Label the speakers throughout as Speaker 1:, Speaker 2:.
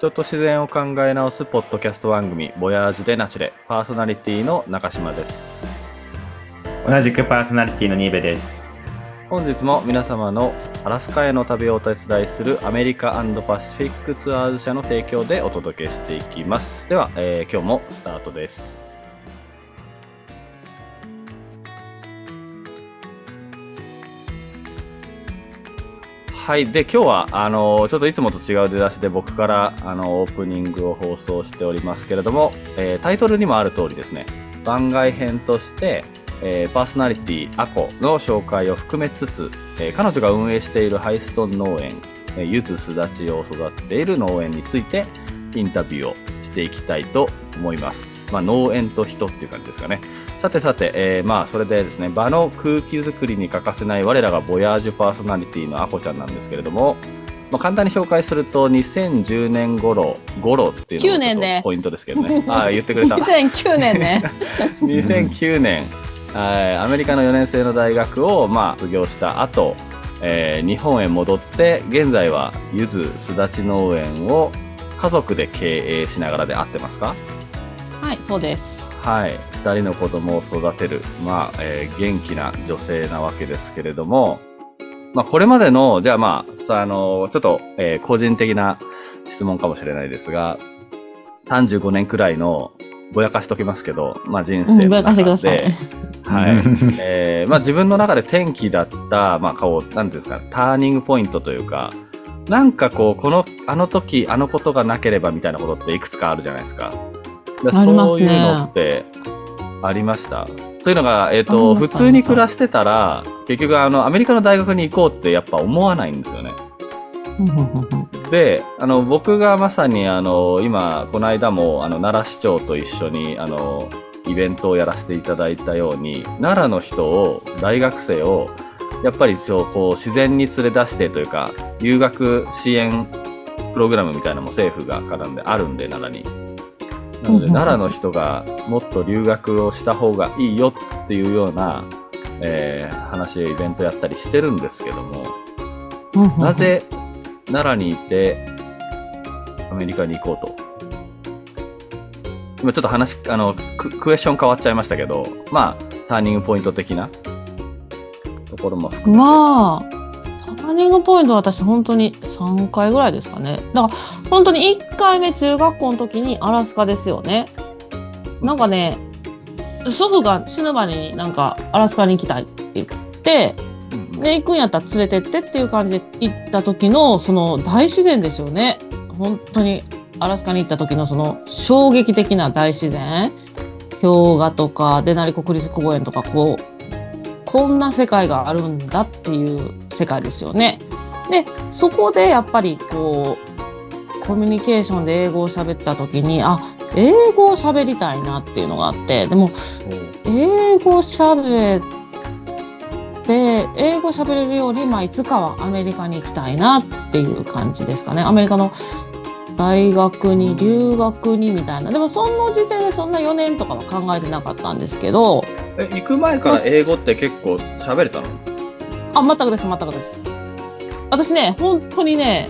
Speaker 1: 人と自然を考え直すポッドキャスト番組、ボヤージュでナチュレ、パーソナリティの中島です。
Speaker 2: 同じくパーソナリティのニーベです。
Speaker 1: 本日も皆様のアラスカへの旅をお手伝いするアメリカパシフィックツアーズ社の提供でお届けしていきます。では、えー今日もスタートです。はい。で、今日は、あの、ちょっといつもと違う出だしで僕から、あの、オープニングを放送しておりますけれども、えータイトルにもある通りですね、番外編として、えーパーソナリティアコの紹介を含めつつ、えー彼女が運営しているハイストン農園、えゆずすだちを育てている農園についてインタビューをしていきたいと思います。まあ、農園と人っていう感じですかね。さてさて、えーまあそれでですね、場の空気づくりに欠かせない我らがボヤージュパーソナリティのアコちゃんなんですけれども、まあ、簡単に紹介すると2010年頃頃っていうの
Speaker 3: 9
Speaker 1: がポイントですけどね。ああ、言ってくれた。
Speaker 3: 2009年ね。
Speaker 1: 2009年、はいアメリカの4年生の大学を、まあ、卒業した後、えー日本へ戻って現在はゆずすだち農園を家族で経営しながらで合ってますか？
Speaker 3: はい、そうです。
Speaker 1: はい2人の子供を育てる、まあえー元気な女性なわけですけれども、まあ、これまでのじゃあまあさあのちょっと、えー個人的な質問かもしれないですが35年くらいのぼやかしときますけど、まあ、人生の
Speaker 3: うんぼやかしてく
Speaker 1: 中
Speaker 3: ださい。
Speaker 1: で、はい。えーまあ、自分の中で転機だった、まあ、こう、なんていうんですかね、ターニングポイントというか、なんかこう、この、あの時、あのことがなければみたいなことっていくつかあるじゃないですか。で
Speaker 3: ありますね。
Speaker 1: そういうのってありましたというのが、えっ、
Speaker 3: あ
Speaker 1: と、普通に暮らしてたら、結局、あの、アメリカの大学に行こうってやっぱ思わないんですよね。であの僕がまさにあの今この間もあの奈良市長と一緒にあのイベントをやらせていただいたように奈良の人を大学生をやっぱりそうこう自然に連れ出してというか留学支援プログラムみたいなのも政府が絡んであるんで奈良に。なので奈良の人がもっと留学をした方がいいよっていうような、えー話イベントやったりしてるんですけども。なぜ奈良にいてアメリカに行こうと？今ちょっと話、あの、ククエスチョン変わっちゃいましたけど、まあ、ターニングポイント的なところも含めて。
Speaker 3: まあ、ターニングポイントは私本当に3回ぐらいですかね。だから本当に1回目中学校の時にアラスカですよね。なんかね、祖父が死ぬまでになんかアラスカに行きたいって言って、で行くんやったら連れてってっていう感じで行った時のその大自然ですよね本当にアラスカに行った時のその衝撃的な大自然氷河とかデナリ国立公園とかこうこんな世界があるんだっていう世界ですよね。でそこでやっぱりこうコミュニケーションで英語を喋った時にあ英語を喋りたいなっていうのがあってでも英語喋って英語喋れるように、まあ、いつかはアメリカに行きたいなっていう感じですかねアメリカの大学に留学にみたいなでもその時点でそんな4年とかは考えてなかったんですけど
Speaker 1: え、行く前から英語って結構喋れたの？
Speaker 3: あ全くです全くです。私ね本当にね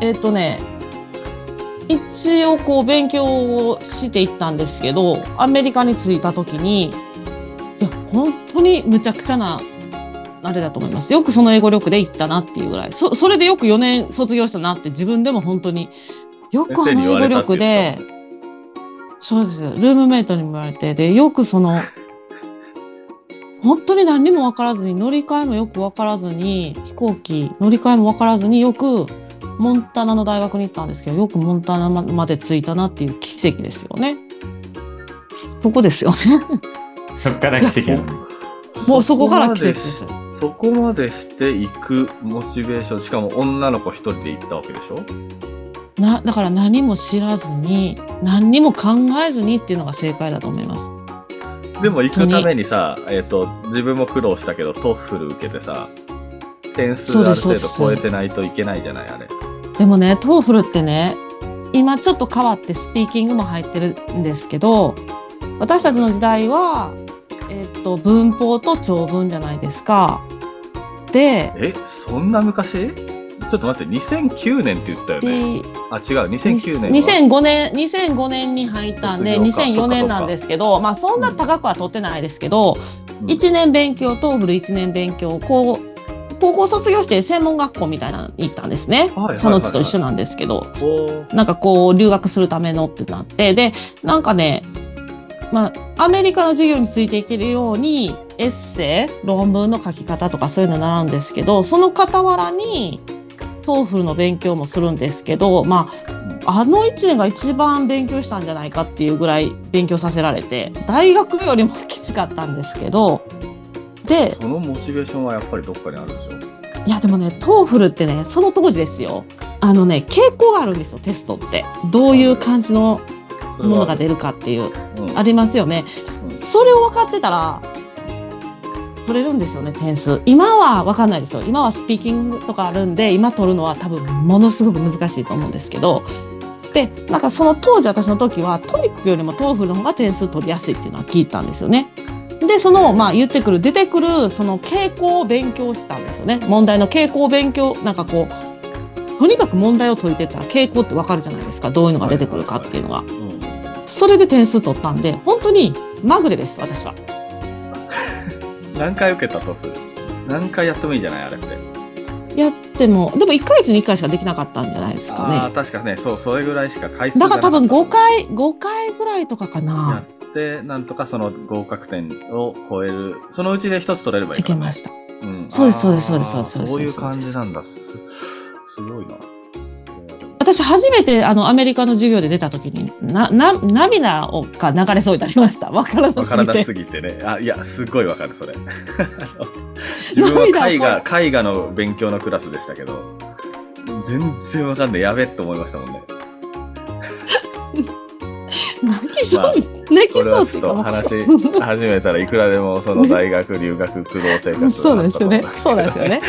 Speaker 3: えっ、とね一応こう勉強をしていったんですけどアメリカに着いた時にいや本当にむちゃくちゃなあれだと思います。よくその英語力で行ったなっていうぐらい。そそれでよく4年卒業したなって自分でも本当によくあの英語力でそうです。ルームメイトにも言われてでよくその本当に何にも分からずに乗り換えもよく分からずに飛行機乗り換えも分からずによくモンタナの大学に行ったんですけどよくモンタナままで着いたなっていう奇跡ですよね。そこですよね。
Speaker 2: そっから奇跡
Speaker 3: もうそこから奇跡です。
Speaker 1: そこまでして行くモチベーション、しかも女の子一人で行ったわけでしょ？
Speaker 3: なだから何も知らずに何にも考えずにっていうのが正解だと思います。
Speaker 1: でも行くためにさ、えっ、と、自分も苦労したけど、 TOEFL 受けてさ、点数ある程度超えてないといけないじゃない、あれ。
Speaker 3: でもね、 TOEFL ってね、今ちょっと変わってスピーキングも入ってるんですけど、私たちの時代は、えっと、文法と長文じゃないですか。で、
Speaker 1: え、そんな昔？ちょっと待って、2009年って言ったよね？
Speaker 3: で
Speaker 1: あ、違う、2009年は。
Speaker 3: 2005年2005年に入ったんで
Speaker 1: 卒業か
Speaker 3: 2004年なんですけどまあそんな高くは取ってないですけど、
Speaker 1: うん。
Speaker 3: 1年勉強 TOEFL 1年勉強こう高校卒業して専門学校みたいなのに行ったんですね、そのうちと一緒なんですけど。なんかこう留学するためのってなって。でなんかねまあアメリカの授業についていけるようにエッセイ論文の書き方とかそういうの習うんですけどその傍らにTOEFL の勉強もするんですけどまああの1年が一番勉強したんじゃないかっていうぐらい勉強させられて大学よりもきつかったんですけどで
Speaker 1: そのモチベーションはやっぱりどっかにあるでしょ
Speaker 3: いやでもね TOEFL ってねその当時ですよ。あのね傾向があるんですよテストって。どういう感じのものが出るかっていう。
Speaker 1: うん。
Speaker 3: ありますよね。
Speaker 1: うん。
Speaker 3: それを分かってたら取れるんですよね点数。今は分かんないですよ。今はスピーキングとかあるんで今取るのは多分ものすごく難しいと思うんですけど。でなんかその当時私の時は TOEIC よりも TOEFL の方が点数取りやすいっていうのは聞いたんですよね。でそのまあ言ってくる出てくるその傾向を勉強したんですよね。問題の傾向を勉強なんかこうとにかく問題を解いてったら傾向ってわかるじゃないですか。どういうのが出てくるかっていうのが。
Speaker 1: うん。
Speaker 3: それで点数取ったんで本当にまぐれです私は。
Speaker 1: 何回受けたトフ何回やってもいいじゃないあれって。
Speaker 3: やってもでも1ヶ月に1回しかできなかったんじゃないですか
Speaker 1: ああ、
Speaker 3: ね。
Speaker 1: 確かね、そう、それぐらいしか回数
Speaker 3: だから多分5
Speaker 1: がなかっ
Speaker 3: 回5回ぐらいとかか
Speaker 1: たや
Speaker 3: な
Speaker 1: って、なんとかその合格点を超える、そのうちで一つ取れればいいね。
Speaker 3: いけました。
Speaker 1: うん
Speaker 3: そうですそうですそうですそうです
Speaker 1: そういう感じなんだ。すすごいな。
Speaker 3: 私初めてあのアメリカの授業で出た時になな涙をが流れそうになりました。わからなすぎて。
Speaker 1: ね。あ、いや、すごいわかる、それ。自分は絵画、絵画の勉強のクラスでしたけど、全然わかんない。やべえと思いましたもんね。
Speaker 3: 泣きそう、
Speaker 1: まあ
Speaker 3: 泣きそうっていうか
Speaker 1: 話始めたらいくらでもその大学留学苦労生活
Speaker 3: そうですよね。そう
Speaker 1: で
Speaker 3: ですよね。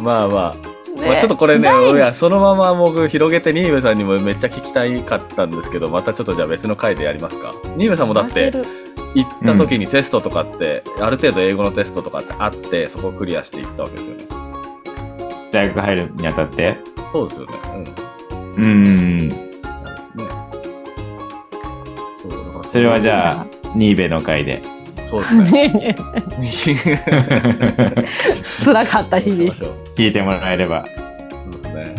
Speaker 1: まあまあ、
Speaker 3: ね
Speaker 1: まあ、ちょっとこれね、
Speaker 3: ない。
Speaker 1: いやそのまま僕広げて新部さんにもめっちゃ聞きたいかったんですけどまたちょっとじゃあ別の回でやりますか。新部さんもだって行った時にテストとかって、ある程度英語のテストとかってあってそこをクリアしていったわけですよね。
Speaker 2: 大学入るにあたって？
Speaker 1: そうですよね。
Speaker 2: うーん。
Speaker 1: うん。ね。そう
Speaker 2: それはじゃあ、ニーベの回で。
Speaker 1: そうですね
Speaker 3: ね 辛かった日々
Speaker 2: 聞いてもらえれば。
Speaker 1: そうですね。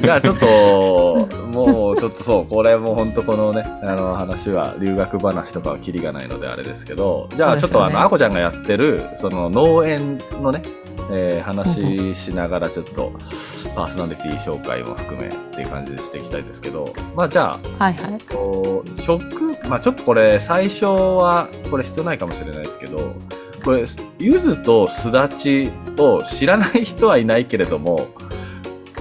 Speaker 1: じゃあちょっと、もうちょっとそう、これも本当このね、あの話は留学話とかはキリがないのであれですけど、じゃあちょっとあの、あこちゃんがやってる、その農園のね、えー話しながらちょっとパーソナリティ紹介も含めっていう感じでしていきたいですけど、まあじゃあ、
Speaker 3: はいはい。
Speaker 1: こう食、まあちょっとこれ最初はこれ必要ないかもしれないですけど、これ、柚子とすだちを知らない人はいないけれども、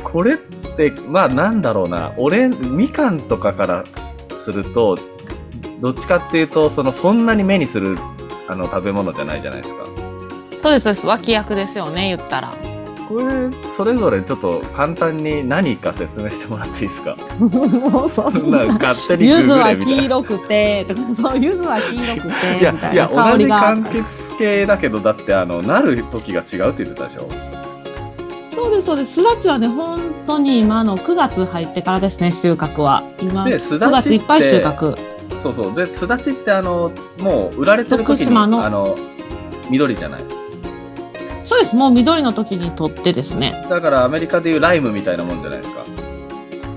Speaker 1: これって、まあなんだろうな、俺、みかんとかからすると、どっちかっていうと、その、そんなに目にする、あの、食べ物じゃないじゃないですか。
Speaker 3: そうですそうです。脇役ですよね言ったら。
Speaker 1: これ、それぞれちょっと簡単に何か説明してもらっていいですか？
Speaker 3: そんな
Speaker 1: 勝手にググ
Speaker 3: 柚子は。黄色くてとかそう柚子は黄色くて
Speaker 1: いや
Speaker 3: い
Speaker 1: いや同じ柑橘系だけどだってあのなる時が違うって言ってたでしょ？
Speaker 3: そうですそうです。すだちはね本当に今の9月入ってからですね収穫は。今
Speaker 1: です
Speaker 3: 9
Speaker 1: だちっ
Speaker 3: 月いっぱい収
Speaker 1: て
Speaker 3: 穫。
Speaker 1: そうそう。ですだちってあのもう売られてる時にあの緑じゃない
Speaker 3: そうです。もう緑の時に取ってですね。
Speaker 1: だからアメリカでいうライムみたいなもんじゃないですか。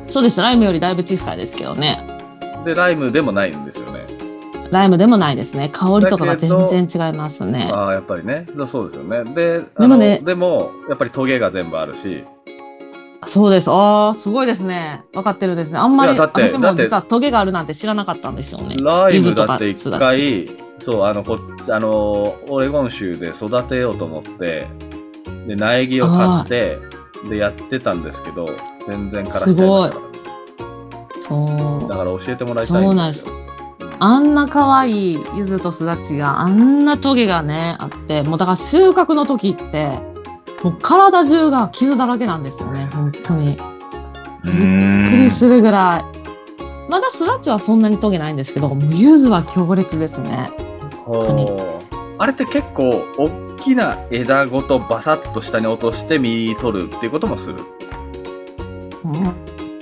Speaker 3: そうです。ライムよりだいぶ小さいですけどね。
Speaker 1: でライムでもないんですよね。
Speaker 3: ライムでもないですね。香りとかが全然違いますね。
Speaker 1: ああやっぱりね。だそうですよね。であ
Speaker 3: でもね
Speaker 1: のでもやっぱりトゲが全部あるし。
Speaker 3: そうです。あーすごいですね。分かってるですね。あんまり私も実はトゲがあるなんて知らなかったんですよね。
Speaker 1: ライムだって一回そうあのこあのオレゴン州で育てようと思ってで苗木を買ってでやってたんですけど全然枯らしちゃいましたから
Speaker 3: そう。
Speaker 1: だから教えてもらいたい
Speaker 3: そうなんです。あんな可愛い柚子とすだちがあんなトゲがねあってもうだから収穫の時ってもう体中が傷だらけなんですよね本当に。びっ
Speaker 2: ん
Speaker 3: くりするぐらい。まだすだちはそんなにトゲないんですけどもう柚子は強烈ですね当に。
Speaker 1: あれって結構大きな枝ごとバサッと下に落として実取るっていうこともする。
Speaker 3: うん。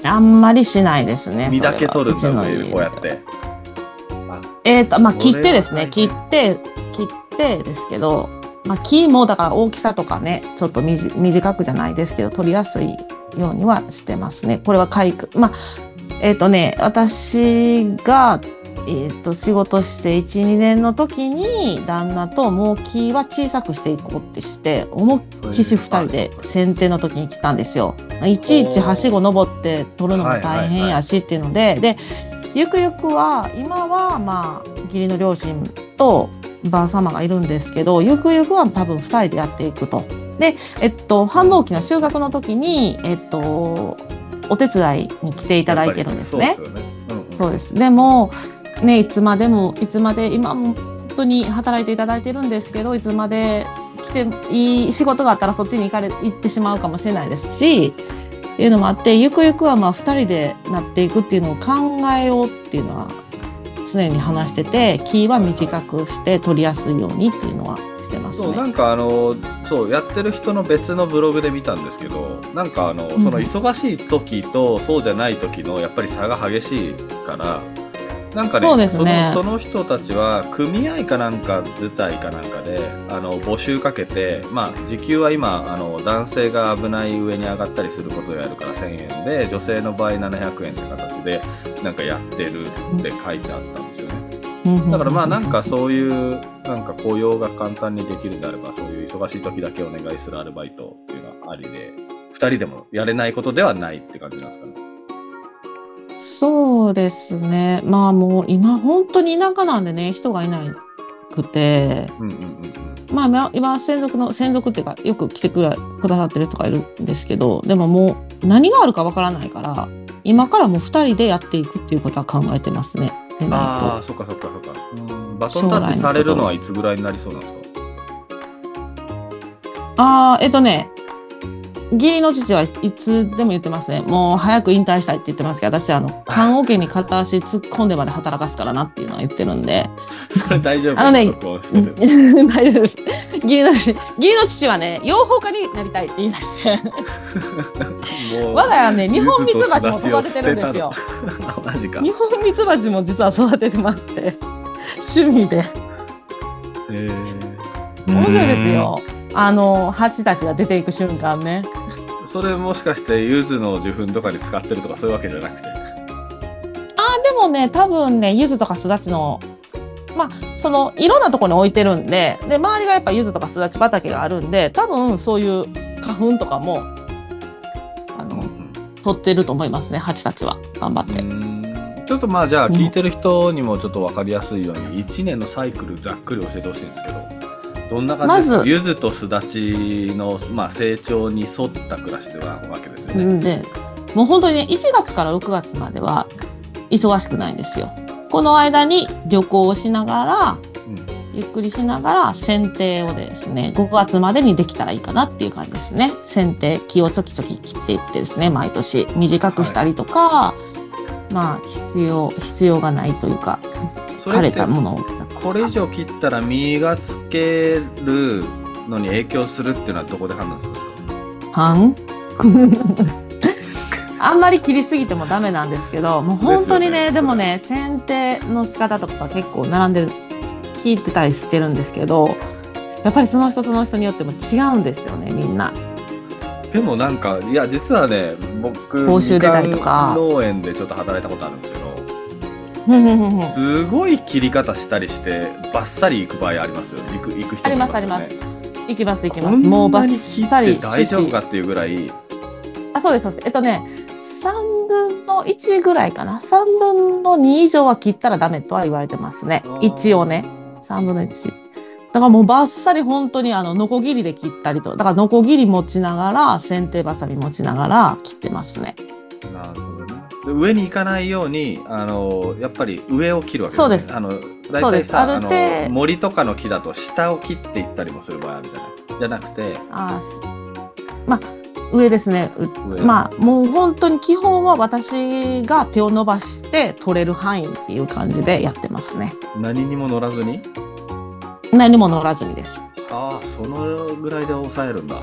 Speaker 3: あんまりしないですね。
Speaker 1: 実だけ取るんだねこうやって。
Speaker 3: えっ、と、まあ、切ってですね、
Speaker 1: 大
Speaker 3: 切
Speaker 1: 変
Speaker 3: って、切ってですけど、まあ、木もだから大きさとかね、ちょっと短くじゃないですけど、取りやすいようにはしてますね。これは回復。まあ、えっ、とね、私が、えっ、と、仕事して1、2年の時に、旦那ともう木は小さくしていこうってして、思いっきし2人で剪定の時に来たんですよ。いちいちはしご登って取るのも大変やしっていうので、で、ゆくゆくは今はまあ義理の両親とばあ様がいるんですけどゆくゆくは多分2人でやっていくと。で、えっと、繁忙期の収穫の時に、えっと、お手伝いに来ていただいてるんですね。
Speaker 1: そうですよね、うんうん
Speaker 3: そうです。でも、ね、いつまでも、いつまで、今も本当に働いていただいてるんですけど、いつまで来ていい仕事があったらそっちに行かれ、行ってしまうかもしれないですし、っていうのもあって、ゆくゆくはまあ二人でなっていくっていうのを考えようっていうのは常に話してて、木は短くして取りやすいようにっていうのはしてますね。
Speaker 1: そうなんかあのそうやってる人の別のブログで見たんですけどなんかあの、
Speaker 3: ん
Speaker 1: その忙しい時とそうじゃない時のやっぱり差が激しいからなんかね
Speaker 3: ね
Speaker 1: そのその人たちは組合かなんか図体かなんかであの募集かけて、まあ、時給は今あの男性が危ない上に上がったりすることをやるから1000円で女性の場合700円って形でなんかやってるって書いてあったんですよね。だからまあなんかそういうなんか雇用が簡単にできるんであればそういう忙しい時だけお願いするアルバイトっていうのはありで2人でもやれないことではないって感じなんですかね。
Speaker 3: そうですね。まあもう今本当に田舎なんでね、人がいなくて、
Speaker 1: うんうんうんうん。
Speaker 3: まあ今今専属の専属っていうかよく来てくださってる人がいるんですけどでももう何があるかわからないから今からもう2人でやっていくっていうことは考えてますね。
Speaker 1: ああそっかそっかそっか。うんバトンタッチされるのはいつぐらいになりそうなんですか？
Speaker 3: とあーえっとね義理の父はいつでも言ってますね。もう早く引退したいって言ってますけど私あの 棺桶に片足突っ込んでまで働かすからなっていうのは言ってるんで。
Speaker 1: それ大丈夫
Speaker 3: あのね。大丈夫です。義理の父義理の父はね養蜂家になりたいって言い出して。我が家はね日本ミツバチも育ててるんですよ。日本ミツバチも実は育ててまして。趣味で。
Speaker 1: えー。
Speaker 3: 面白いですよ。あの蜂たちが出ていく瞬間ね。
Speaker 1: それもしかして柚子の受粉とかに使ってるとかそういうわけじゃなくて。
Speaker 3: あでもね多分ね柚子とかすだちのまあそのいろんなところに置いてるんでで周りがやっぱ柚子とかすだち畑があるんで多分そういう花粉とかもあの取ってると思いますね蜂たちは頑張って。
Speaker 1: うんちょっとまあじゃあ聞いてる人にもちょっと分かりやすいように1年のサイクルざっくり教えてほしいんですけどどんな感じ？ですか
Speaker 3: まず
Speaker 1: とすだちの、まあ、成長に沿った暮らしではわけですよね。
Speaker 3: んでもう本当にね1月から6月までは忙しくないんですよ。この間に旅行をしながら
Speaker 1: うん。
Speaker 3: ゆっくりしながら剪定をですね5月までにできたらいいかなっていう感じですね。剪定木をちょきちょき切っていってですね毎年。短くしたりとか、まあ必要必要がないというか枯れたものを
Speaker 1: これ以上切ったら実がつけるのに影響するっていうのはどこで判断するんですか？
Speaker 3: 半？あんまり切りすぎてもダメなんですけどもう本当にね
Speaker 1: ね。
Speaker 3: でもね剪定の仕方とか結構並んでる聞いてたりしてるんですけどやっぱりその人その人によっても違うんですよねみんな。
Speaker 1: でもなんかいや実はね僕
Speaker 3: 報酬出たりとか。
Speaker 1: 農園でちょっと働いたことあるんですけどすごい切り方したりしてバッサリ行く場合ありますよ行く行く人もいますよね
Speaker 3: ありますあり行きます行き
Speaker 1: こ
Speaker 3: ます。もうバッサリ
Speaker 1: 大丈夫かっていうぐらい
Speaker 3: あ、そうです、そうです。えっとね、3分の1ぐらいかな。3分の2以上は切ったらダメとは言われてますね一応ね。3分の1。だからもうバッサリ本当にあの、ノコギリで切ったりと。だからノコギリ持ちながら、剪定バサミ持ちながら切ってますね。
Speaker 1: なるほど上に行かないようにあのやっぱり上を切るわけ
Speaker 3: そうです
Speaker 1: あの大体さ
Speaker 3: あ
Speaker 1: の森とかの木だと下を切っていったりもする場合あるじゃない？じゃなくて
Speaker 3: あーしまあ、上ですね。まあ、もう本当に基本は私が手を伸ばして取れる範囲っていう感じでやってますね。
Speaker 1: 何にも乗らずに？
Speaker 3: う何も乗らずにです。
Speaker 1: ああ、そのぐらいで抑えるんだ。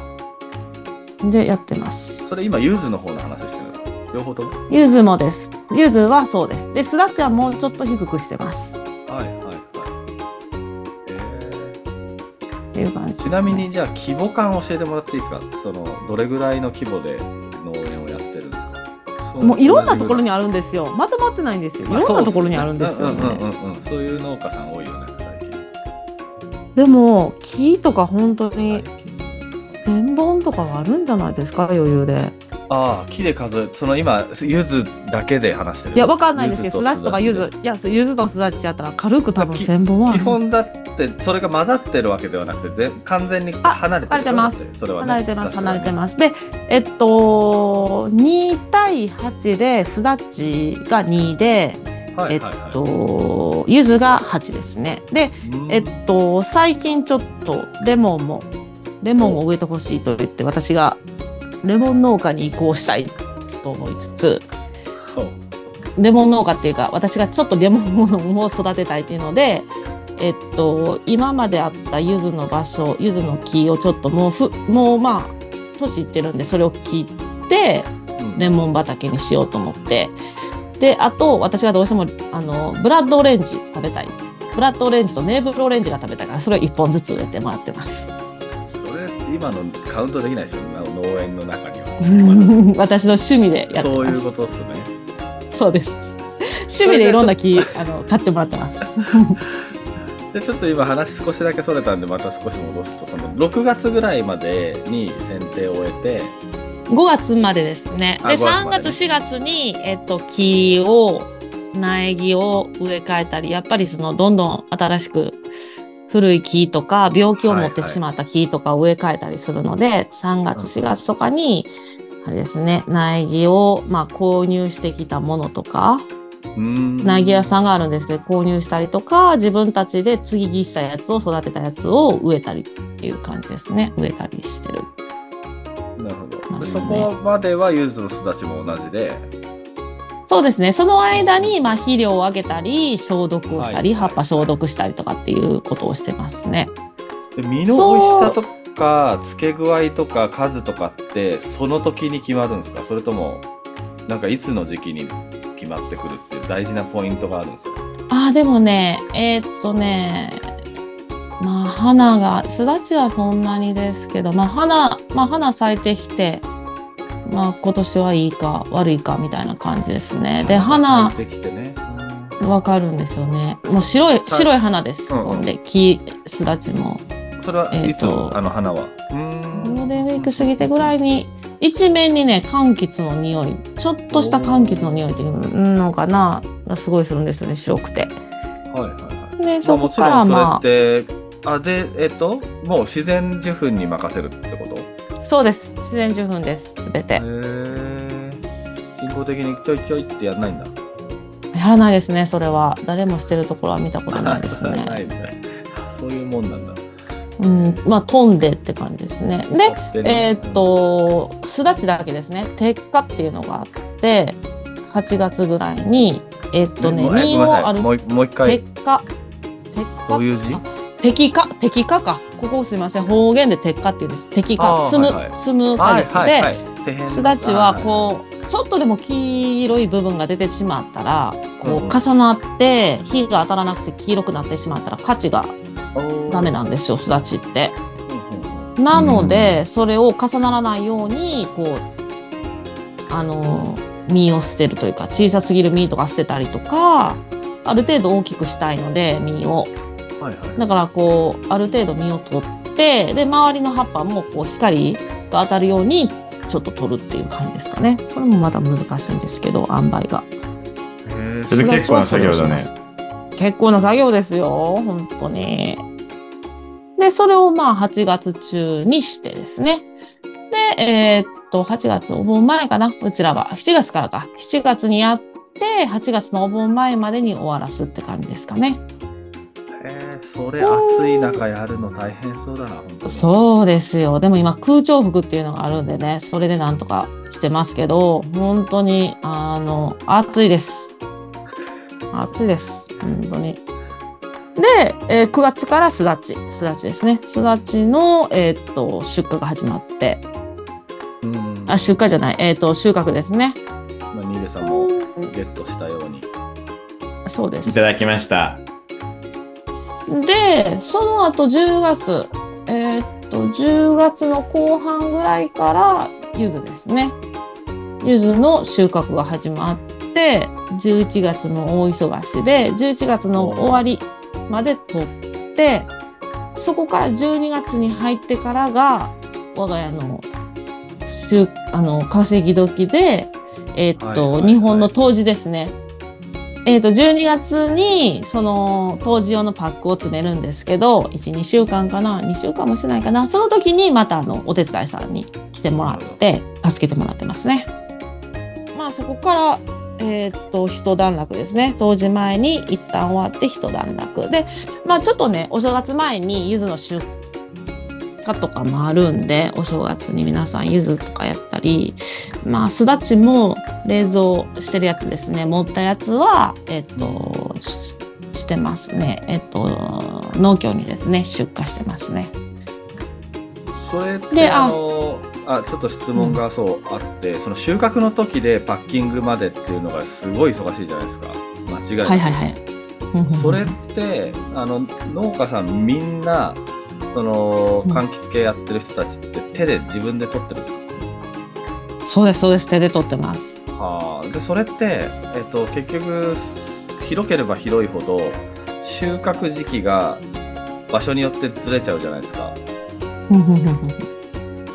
Speaker 3: で、やってます
Speaker 1: そ。れ今、ユーズの方の話してるんですか？両方とも？
Speaker 3: ゆずもです。ゆずはそうです。で、すだちはもうちょっと低くしてます。
Speaker 1: はいはいはい。えー、ちなみに、じゃあ、規模感教えてもらっていいですか？その、どれぐらいの規模で農園をやってるんですか？
Speaker 3: もういろんなところにあるんですよ。まとまってないんですよ。い
Speaker 1: まあ
Speaker 3: ろんなところにあるんですよ、ね。
Speaker 1: そうっねうんうんうんうん。そういう農家さん多いよね、最近。
Speaker 3: でも、木とか本当に
Speaker 1: 最近
Speaker 3: 1000本とかはあるんじゃないですか、余裕で。
Speaker 1: ああ、木で数え、その今、ゆずだけで話してる。
Speaker 3: いや、わかんないですけど、すだちとかゆず
Speaker 1: で、
Speaker 3: いや、ゆずとすだちやったら軽く多分
Speaker 1: き
Speaker 3: 1000本は。
Speaker 1: 基本だって、それが混ざってるわけではなくて、ぜ完全に離れてる
Speaker 3: 離れてます
Speaker 1: それはね
Speaker 3: 離れてます、離れて
Speaker 1: す。
Speaker 3: ます。で、えっと、2対8で、すだちが2で、えっ
Speaker 1: はいはいはい
Speaker 3: と、ゆずが8ですね。で、
Speaker 1: うん
Speaker 3: えっと、最近ちょっとレモンも、レモンを植えてほしいと言って、私がレモン農家に移行したいと思いつつ、レモン農家っていうか、私がちょっとレモンを育てたいっていうので、えっと、今まであった柚子の場所、柚子の木をちょっともうふ、もうまあ、年いってるんで、それを切って、
Speaker 1: うん
Speaker 3: レモン畑にしようと思って。で、あと、私がどうしても、あの、ブラッドオレンジ食べたい。ブラッドオレンジとネーブルオレンジが食べたいから、それを1本ずつ植えてもらってます。
Speaker 1: 今のカウントできないでしょ農園の中には。
Speaker 3: 私の趣味でやって。
Speaker 1: そういうことっすね。
Speaker 3: そうです。趣味でいろんな木、あの、買ってもらってます。
Speaker 1: でちょっと今話少しだけそれたんでまた少し戻すとその6月ぐらいまでに剪定を終えて
Speaker 3: 5月までですね。
Speaker 1: あ
Speaker 3: で、
Speaker 1: 5月
Speaker 3: 3
Speaker 1: まで
Speaker 3: 月、4月に、えっと、木を、苗木を植え替えたり、やっぱりその、どんどん新しく、古い木とか、病気を持っ
Speaker 1: はいはい
Speaker 3: てしまった木とかを植え替えたりするので、3月、4月とかに、あれですね、苗木を、まあ、購入してきたものとか、苗木屋さんがあるんですね、購入したりとか、自分たちで継ぎ木したやつを育てたやつを植えたりっていう感じですね。植えたりしてる。
Speaker 1: なるほど、
Speaker 3: まあ
Speaker 1: でそこまでは柚子のすだちも同じで
Speaker 3: そうですね。その間に、まあ、肥料をあげたり、消毒をしたり、葉っぱ消毒したりとかっていうことをしてますね。
Speaker 1: で実の美味しさとか付け具合とか数とかってその時に決まるんですか？それともなんかいつの時期に決まってくるっていう大事なポイントがあるんですか？
Speaker 3: ああ、でもね、えーっとね、まあ、花が、すだちはそんなにですけど、まあ、花、まあ、花咲いてきて、まあ、今年はいいか悪いかみたいな感じですね。で、花、
Speaker 1: 咲いてきてね
Speaker 3: わかるんですよね。もう白い、
Speaker 1: さ
Speaker 3: 白い花です。
Speaker 1: うん
Speaker 3: で、木、すだちも。
Speaker 1: それはいつ、
Speaker 3: えーと
Speaker 1: あの花は？うーん
Speaker 3: ゴールデンウィーク過ぎてぐらいに一面にね柑橘の匂いちょっとした柑橘の匂いっていうのかながすごいするんですよね白くて。
Speaker 1: はいはいはい
Speaker 3: で
Speaker 1: まあ、
Speaker 3: そこか
Speaker 1: もちろん
Speaker 3: らま
Speaker 1: それって、あでえっともう自然受粉に任せるってこと？
Speaker 3: あそうです。自然受粉です。全て。
Speaker 1: へえ人工的にちょいちょいってやんないんだ。
Speaker 3: やらないですねそれは。誰もしてるところは見たことないです
Speaker 1: な
Speaker 3: ね。
Speaker 1: そういうもんなんだ。
Speaker 3: うんまあ飛んでって感じですね。で
Speaker 1: で
Speaker 3: えーっとすだちだけですね。鉄火っていうのがあって8月ぐらいにえーっとね
Speaker 1: もうえ
Speaker 3: 実をある
Speaker 1: もう一回。
Speaker 3: 鉄火。鉄火。
Speaker 1: どういう字？
Speaker 3: あ敵化敵化か。ここすいません。方言で鉄火っていうんです。敵
Speaker 1: あー
Speaker 3: 化積む、
Speaker 1: はいはい。
Speaker 3: 積む果実で、すだちはこうちょっとでも黄色い部分が出てしまったらこ
Speaker 1: う
Speaker 3: 重なって火が当たらなくて黄色くなってしまったら価値が
Speaker 1: う
Speaker 3: ダメなんですよすだちって。
Speaker 1: うん
Speaker 3: なので、それを重ならないようにこうあの実を捨てるというか小さすぎる実とか捨てたりとかある程度大きくしたいので実を
Speaker 1: はいはい。
Speaker 3: だからこうある程度実を取ってで周りの葉っぱもこう光が当たるようにちょっと取るっていう感じですかね。それもまた難しいんですけど塩梅が。
Speaker 2: 結構な作業だね。
Speaker 3: 結構な作業ですよ本当に。でそれをまあ8月中にしてですね。でえーっと8月お盆前かな。うちらは。7月からか。7月にやって8月のお盆前までに終わらすって感じですかね
Speaker 1: それ暑い中やるの大変そうだな本当に
Speaker 3: そうですよ。でも今空調服っていうのがあるんでね、それでなんとかしてますけど、本当に、あの、暑いです。暑いです。本当に。で、えー9月からすだち、すだちですね。すだちの、えーっと、出荷が始まって、
Speaker 1: うん。
Speaker 3: あ、出荷じゃない、えーっと、収穫ですね。
Speaker 1: まあ、ニーベさんもゲットしたように。
Speaker 3: そうです。
Speaker 2: いただきました。
Speaker 3: で、その後10月、えーっと、10月の後半ぐらいから、柚子ですね。柚子の収穫が始まって、11月も大忙しで、11月の終わりまで取って、そこから12月に入ってからが、我が家の、収あの、稼ぎ時で、えーっと、
Speaker 1: はいはいはい
Speaker 3: 日本の冬至ですね。えっ、と、12月に、その、当時用のパックを詰めるんですけど、1、2週間かな ?2 週間もしないかな？その時に、また、あの、お手伝いさんに来てもらって、助けてもらってますね。まあ、そこから、えっ、と、一段落ですね。当時前に一旦終わって一段落。で、まあ、ちょっとね、お正月前に、柚子の出荷とかもあるんで、お正月に皆さん柚子とかやったり、まあ、すだちも冷蔵してるやつですね。持ったやつは、えっと、ししてますね。えっと、農協にですね、出荷してますね。
Speaker 1: それって
Speaker 3: であ
Speaker 1: あのあちょっと質問がそうあって、その収穫の時でパッキングまでっていうのがすごい忙しいじゃないですか間違いなく、
Speaker 3: はい
Speaker 1: それってあの農家さんみんなその
Speaker 3: うん。
Speaker 1: 柑橘系やってる人たちって手で自分で取ってる？んですか、
Speaker 3: そうです、そうです。手で取ってます。
Speaker 1: はあ。でそれって、えっと、結局広ければ広いほど収穫時期が場所によってずれちゃうじゃないですか。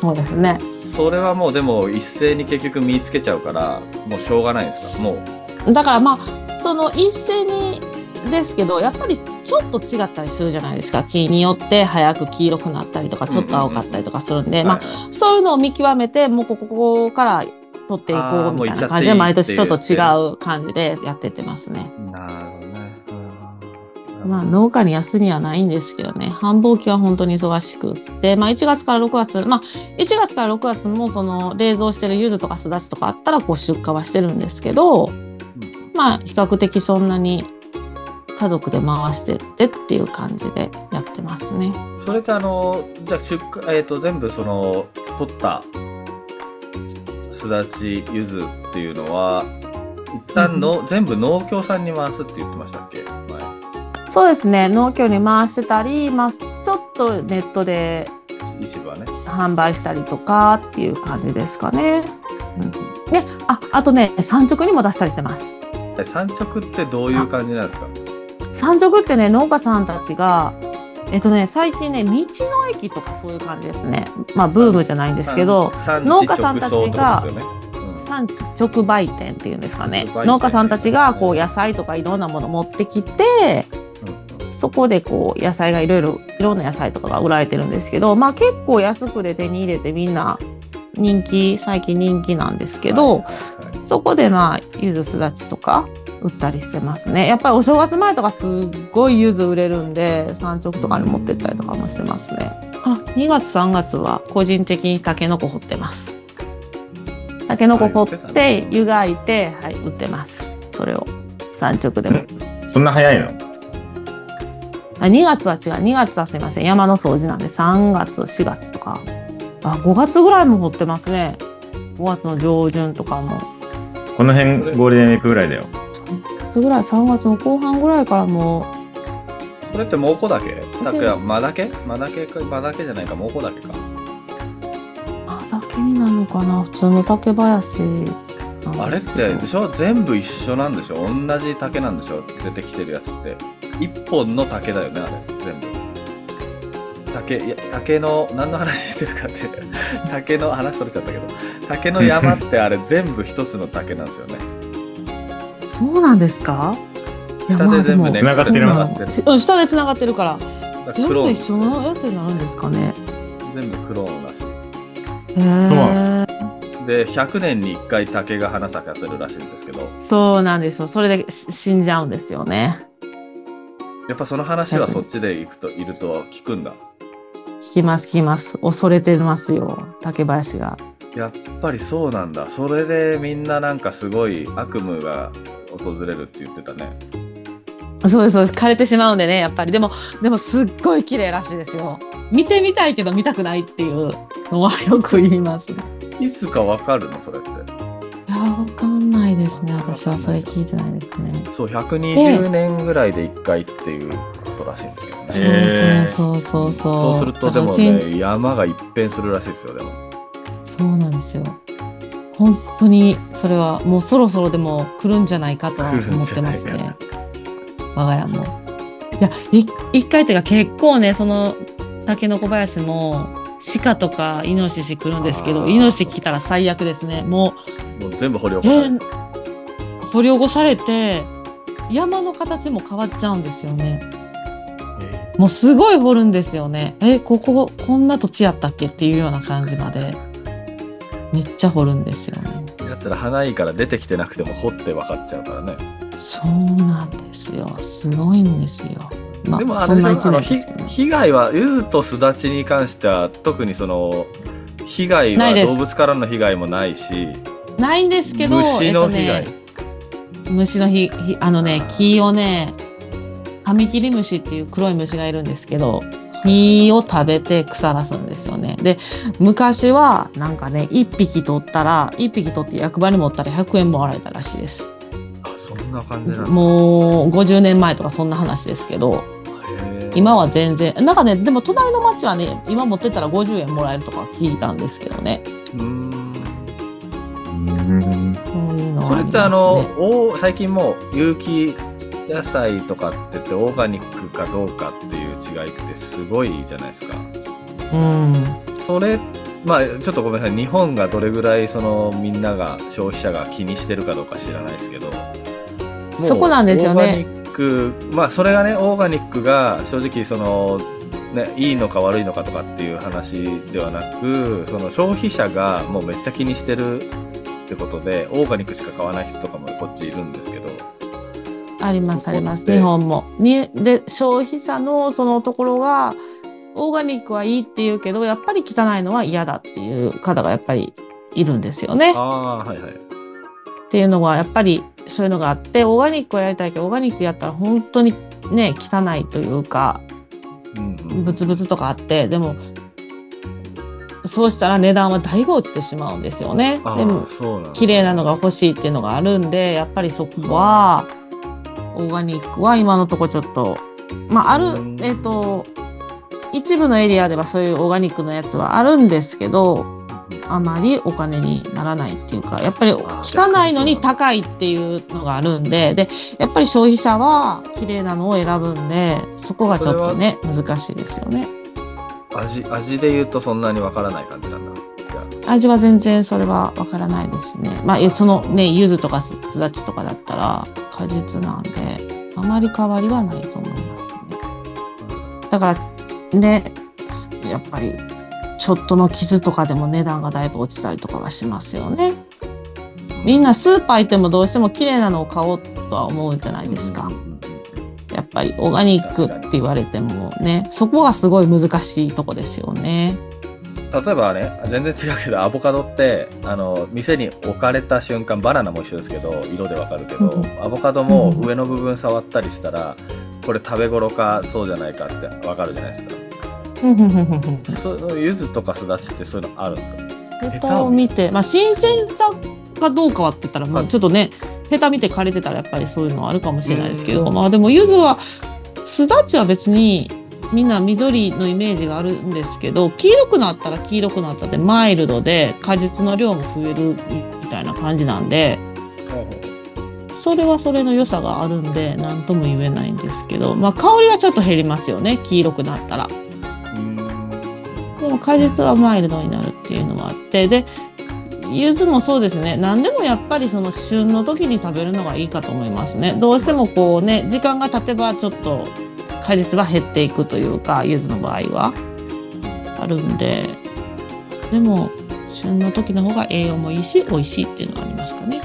Speaker 3: そうですね。
Speaker 1: それはもうでも一斉に結局見つけちゃうからもうしょうがないですか？もう。
Speaker 3: だからまあ、その一斉にですけど、やっぱりちょっと違ったりするじゃないですか。木によって早く黄色くなったりとか、ちょっと青かったりとかするんで、まあ、そういうのを見極めて、もうここから取っていこうみたいな感じで、毎年ちょっと違う感じでやってってますね。
Speaker 1: なるほどね。
Speaker 3: まあ、農家に休みはないんですけどね、繁忙期は本当に忙しくって、まあ、1月から6月、まあ、1月から6月もその冷蔵してる柚子とかすだちとかあったらこう出荷はしてるんですけど、まあ、比較的そんなに家族で回してってっていう感じでやってますね。
Speaker 1: それってあの、じゃあ出荷、えっ、と、全部その、取ったすだち、ゆずっていうのは、一旦の、全部農協さんに回すって言ってましたっけ？前。
Speaker 3: そうですね、農協に回してたり、まあ、ちょっとネットで
Speaker 1: 市場ね。
Speaker 3: 販売したりとかっていう感じですかね。うん、で、あ、あとね、産直にも出したりしてます。
Speaker 1: え産直ってどういう感じなんですか？
Speaker 3: 産直ってね農家さんたちがえっとね最近ね道の駅とかそういう感じですね。まあブームじゃないんですけど
Speaker 1: 産
Speaker 3: 農家さんたちが
Speaker 1: 産地直
Speaker 3: 売店っていうんですかね。農家さんたちがこう野菜とかいろんなもの持ってきてそこでこう野菜がいろいろいろんな野菜とかが売られてるんですけどまあ結構安くで手に入れてみんな人気最近人気なんですけど、
Speaker 1: はいはい。はい
Speaker 3: そこでまあ柚子すだちとか売ったりしてますね。やっぱりお正月前とかすっごい柚子売れるんで産直とかに持ってったりとかもしてますね。あ2月3月は個人的にタケノコ掘ってます。タケノコ掘っ
Speaker 1: て
Speaker 3: 湯がいてはい売ってます。それを産直でも。
Speaker 2: そんな早いの？
Speaker 3: あ2月は違う。2月はすいません。山の掃除なんで3月4月とかあ5月ぐらいも掘ってますね。5月の上旬とかも。
Speaker 2: この辺ゴールデンウィークぐらいだよ。
Speaker 3: 3月ぐらい3月の後半ぐらいからも。
Speaker 1: それって猛虎だけ？だ
Speaker 3: 違う
Speaker 1: から間だけ？間だけか間だけじゃないか。猛虎だけか。
Speaker 3: うあだけになるのかな？普通の竹林。
Speaker 1: あれってでしょ？全部一緒なんでしょ？同じ竹なんでしょ？出てきてるやつって。一本の竹だよねあれ。全部竹いや竹の何の話してるかって 竹の話それちゃったけど竹の山ってあれ全部一つの竹なんですよね。
Speaker 3: そうなんですか？
Speaker 1: 下で全部ね
Speaker 2: 繋がってる。
Speaker 3: そうな
Speaker 1: 繋がってる
Speaker 3: のうん下でつながってるから。全
Speaker 1: クローン
Speaker 3: 部一緒のやつになるんですかね？
Speaker 1: 全部クロー。ンらし
Speaker 3: へえ
Speaker 1: いで100年に1回竹が花咲かせるらしいんですけど。
Speaker 3: そうなんですよ。それでし死んじゃうんですよね。
Speaker 1: やっぱその話はそっちで行くといると聞くんだ
Speaker 3: 聞きます聞きます。恐れてますよ竹林が。
Speaker 1: やっぱりそうなんだ。それでみんななんかすごい悪夢が訪れるって言ってたね。
Speaker 3: そうですそうです。枯れてしまうんでねやっぱり。でもでもすっごい綺麗らしいですよ。見てみたいけど見たくないっていうのはよく言いますね。
Speaker 1: いつかわかるの？それって。
Speaker 3: いやわかんないですね。私はそれ聞いてないですね。
Speaker 1: そう、120年ぐらいで1回っていうことらしいんですけどね。
Speaker 3: そうそうそうそうそう。
Speaker 1: そうするとでもね、山が一変するらしいですよ、でも。
Speaker 3: そうなんですよ。本当にそれはもうそろそろでも来るんじゃないかと思ってますね。我が家も。いやい一回っていうか結構ねそのタケノコ林も鹿とかイノシシ来るんですけどイノシシ来たら最悪ですね。も
Speaker 1: もう全部掘り起
Speaker 3: う、
Speaker 1: こされて。
Speaker 3: えー掘り起こされて山の形も変わっちゃうんですよねもうすごい掘るんですよね。えこここんな土地やったっけっていうような感じまで。めっちゃ掘るんですよね。
Speaker 1: やつら花いいから出てきてなくても掘って分かっちゃうからね。
Speaker 3: そうなんですよ。すごいんですよ。ま
Speaker 1: でも
Speaker 3: あ
Speaker 1: れでの被害は柚子とすだちに関しては特にその被害は動物からの被害もないし
Speaker 3: ないんですけど
Speaker 1: 虫の被害、
Speaker 3: えっとね虫のひひあのね木をねカミキリムシっていう黒い虫がいるんですけど木を食べて腐らすんですよね。で昔はなんかね1匹取ったら1匹取って役場に持ったら100円もらえたらしいです。
Speaker 1: あそんな感じなんだ。
Speaker 3: もう50年前とかそんな話ですけど今は全然なんかねでも隣の町はね今持ってったら50円もらえるとか聞いたんですけどね。
Speaker 1: うーん。
Speaker 2: うん。
Speaker 3: そういうのは
Speaker 1: それってあの、お最近もう有機野菜とかって言ってオーガニックかどうかっていう違いってすごいじゃないですか。
Speaker 3: うん。
Speaker 1: それまあちょっとごめんなさい。日本がどれぐらいそのみんなが消費者が気にしてるかどうか知らないですけど。
Speaker 3: そこなんですよね。
Speaker 1: オーガニックまあそれがねオーガニックが正直そのねいいのか悪いのかとかっていう話ではなくその消費者がもうめっちゃ気にしてるってことでオーガニックしか買わない人とかもこっちいるんですけど
Speaker 3: ありますあります日本も。にで消費者のそのところがオーガニックはいいって言うけどやっぱり汚いのは嫌だっていう方がやっぱりいるんですよね。
Speaker 1: ああはいはい
Speaker 3: っていうのがやっぱりそういうのがあってオーガニックはやりたいけどオーガニックやったら本当にね汚いというか
Speaker 1: うんうん
Speaker 3: ブツブツとかあってでもそうしたら値段はだいぶ落ちてしまうんですよね。
Speaker 1: あ
Speaker 3: でも綺麗なのが欲しいっていうのがあるんでやっぱりそこはオーガニックは今のとこちょっとまあある
Speaker 1: うん
Speaker 3: えっ、と一部のエリアではそういうオーガニックのやつはあるんですけどあまりお金にならないっていうかやっぱり汚いのに高いっていうのがあるんででやっぱり消費者は綺麗なのを選ぶんでそこがちょっとね難しいですよね。
Speaker 1: 味味で言うとそんなにわからない感じなんだ
Speaker 3: 味は全然それはわからないですね。まあえそのね柚子とかすすだちとかだったら果実なんであまり変わりはないと思いますね。だからねやっぱりちょっとの傷とかでも値段がだいぶ落ちたりとかはしますよね。みんなスーパー行ってもどうしても綺麗なのを買おうとは思うじゃないですか。やっぱりオーガニックって言われてもねそこがすごい難しいとこですよね。
Speaker 1: 例えばね全然違うけどアボカドってあの店に置かれた瞬間バナナも一緒ですけど色でわかるけど、
Speaker 3: うん
Speaker 1: アボカドも上の部分触ったりしたらこれ食べ頃かそうじゃないかってわかるじゃないですか。そう柚子とかすだちってそういうのあるんですか？
Speaker 3: ヘタを見て、まあ、新鮮さかどうかはって言ったら、まあ、
Speaker 1: はい
Speaker 3: ちょっとね、ヘタ見て枯れてたらやっぱりそういうのはあるかもしれないですけど、
Speaker 1: うん
Speaker 3: まあでも柚子は、すだちは別にみんな緑のイメージがあるんですけど、黄色くなったら黄色くなったでマイルドで果実の量も増えるみたいな感じなんで、それはそれの良さがあるんで、何とも言えないんですけど、まあ香りはちょっと減りますよね、黄色くなったら。
Speaker 1: うん
Speaker 3: でも果実はマイルドになるっていうのもあってで柚子もそうですね何でもやっぱりその旬の時に食べるのがいいかと思いますねどうしてもこうね時間が経てばちょっと果実は減っていくというか柚子の場合は。あるんででも旬の時の方が栄養もいいし美味しいっていうのがありますかね。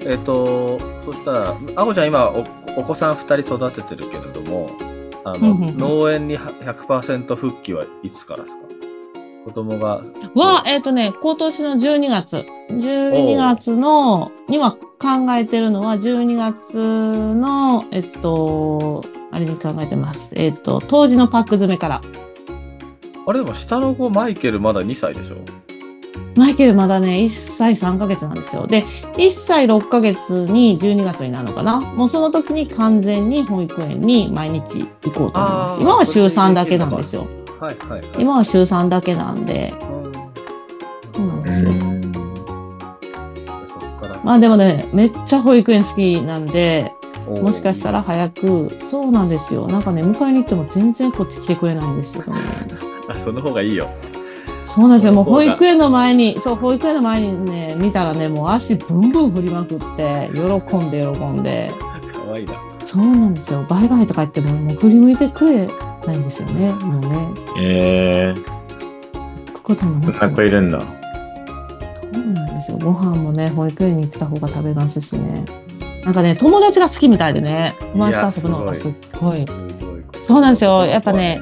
Speaker 1: えっ、とそしたらあこちゃん今おお子さん2人育ててるけれどもあの、
Speaker 3: うんうんうん。
Speaker 1: 農園に100%復帰はいつからですか？子供が。
Speaker 3: は、えっ、とね、今年の12月、12月のには考えてるのは12月の、えっと、あれに考えてます。えっと、当時のパック詰めから。
Speaker 1: あれでも下の子マイケルまだ2歳でしょ？
Speaker 3: マイケルまだね、1歳3ヶ月なんですよ。で、1歳6ヶ月に12月になるのかな？もうその時に完全に保育園に毎日行こうと思います。今は週3だけなんですよ。
Speaker 1: はいはいはい。
Speaker 3: 今は週3だけなんで、そうまあでもね、めっちゃ保育園好きなんで、もしかしたら早く、そうなんですよ。なんかね、迎えに行っても全然こっち来てくれないんですよね。
Speaker 1: あ、その方がいいよ。
Speaker 3: そうなんですよ。もう保育園の前に、そう、保育園の前にね、見たらね、もう足ブンブン振りまくって、喜んで喜んで。
Speaker 1: かわいいな。
Speaker 3: そうなんですよ。バイバイとか言っても、もう振り向いてくれないんですよね。もうね。
Speaker 2: えー、
Speaker 3: こことも
Speaker 2: そんな子いるんだ。
Speaker 3: ですよ。ご飯もね、保育園に来た方が食べますしね。なんかね、友達が好きみたいでね、友達と遊ぶのがすっごい。そうなんですよやっぱね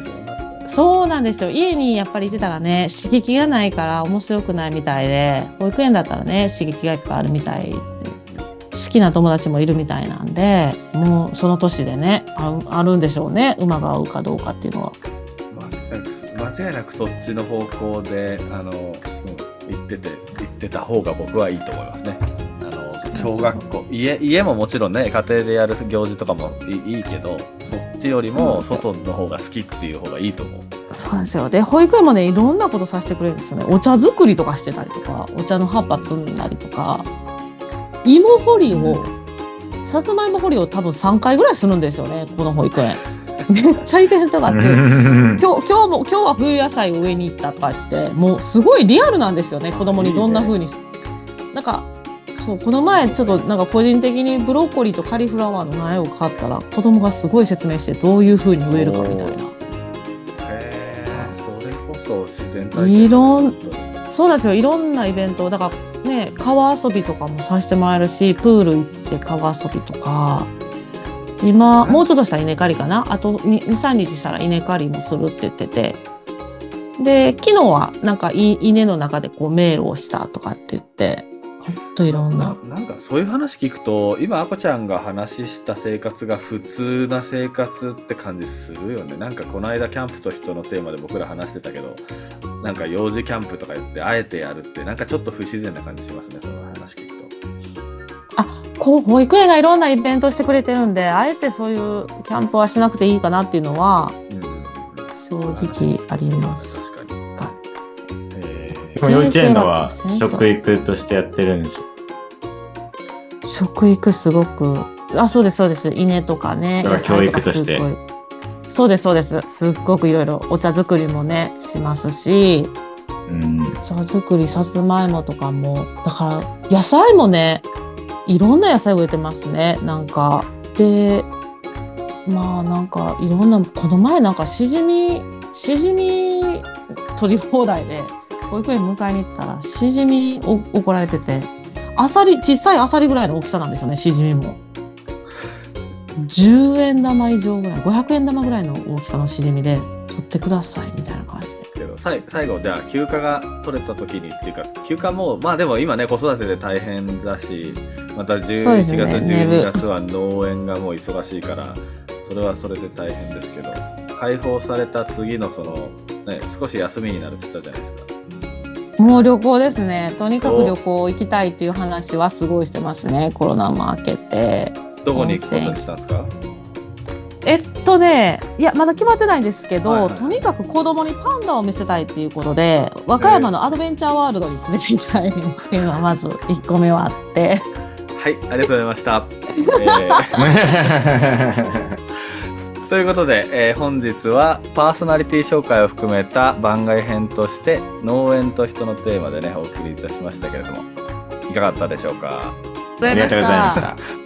Speaker 1: そうなん
Speaker 3: ですよ。家にやっぱりいてたらね、刺激がないから面白くないみたいで、保育園だったらね、刺激がいっぱいあるみたいで。好きな友達もいるみたいなんで、もうその年でね、あるあるんでしょうね。馬が合うかどうかっていうのは。
Speaker 1: 間違いなくそっちの方向であの、うん、行ってて行ってた方が僕はいいと思いますね。あの小学校家家ももちろんね家庭でやる行事とかもいいいけどそっちよりも外の方が好きっていう方がいいと思う。
Speaker 3: そうなんですよ。で、保育園もね、いろんなことさせてくれるんですよね。お茶作りとかしてたりとか、お茶の葉っぱ摘んだりとか、芋掘りを、さつまいも掘りを多分3回ぐらいするんですよね、この保育園。めっちゃイベントがあって。今日今日も今日は冬野菜を植えに行ったとか言ってもうすごいリアルなんですよね子供にどんな風に。しなんかそうこの前ちょっとなんか個人的にブロッコリーとカリフラワーの苗を買ったら子供がすごい説明してどういう風に植えるかみたいな。
Speaker 1: へえそれこそ自然体験
Speaker 3: いろんそうなんですよ。いろんなイベントだからね川遊びとかもさせてもらえるしプール行って川遊びとか今もうちょっとしたら稲刈りかな？あと23日したら稲刈りもするって言ってて。で昨日はなんかい稲の中でこう迷路をしたとかって言って。ほんといろんな。
Speaker 1: ななんかそういう話聞くと今あこちゃんが話した生活が普通な生活って感じするよね。なんかこの間キャンプと人のテーマで僕ら話してたけどなんか幼児キャンプとか言ってあえてやるってなんかちょっと不自然な感じしますねその話聞くと
Speaker 3: こう保育園がいろんなイベントしてくれてるんであえてそういうキャンプはしなくていいかなっていうのは
Speaker 1: うん
Speaker 3: 正直あります。
Speaker 2: 幼稚園のは食育としてやってるんでしょ？
Speaker 3: 食育すごくあそうですそうです。稲とかね
Speaker 2: 教育として。
Speaker 3: 野菜かすっごい。そうですそうです。すっごくいろいろお茶作りもねしますし。
Speaker 2: うん。
Speaker 3: お茶作りさつまいもとかも。だから野菜もねいろんな野菜植えてますねなんかでまあなんかいろんなこの前なんかしじみしじみ取り放題で保育園迎えに行ったらしじみを怒られててあさり小さいあさりぐらいの大きさなんですよねしじみも。10円玉以上ぐらい500円玉ぐらいの大きさのしじみで取ってくださいみたいな感じで。
Speaker 1: 最後じゃあ休暇が取れた時にっていうか休暇もまあでも今ね子育てで大変だしまた11
Speaker 3: そうです
Speaker 1: 月、
Speaker 3: ね
Speaker 1: 12月は農園がもう忙しいからそれはそれで大変ですけど解放された次のその、ね、少し休みになるって言ったじゃないですか
Speaker 3: もう旅行ですね。とにかく旅行行きたいっていう話はすごいしてますね。コロナも明けて。
Speaker 1: どこに行くことにしたんですか？
Speaker 3: とね、いや、まだ決まってないんですけど、
Speaker 1: はいはい。
Speaker 3: とにかく子供にパンダを見せたいっていうことで、和歌山のアドベンチャーワールドに連れて行きたいっていうのは まず1個目はあって。
Speaker 1: はいありがとうございました、えー。ということで、えー本日はパーソナリティ紹介を含めた番外編として農園と人のテーマでねお送りいたしましたけれどもいかがだったでしょうか？
Speaker 2: ありがとうございました。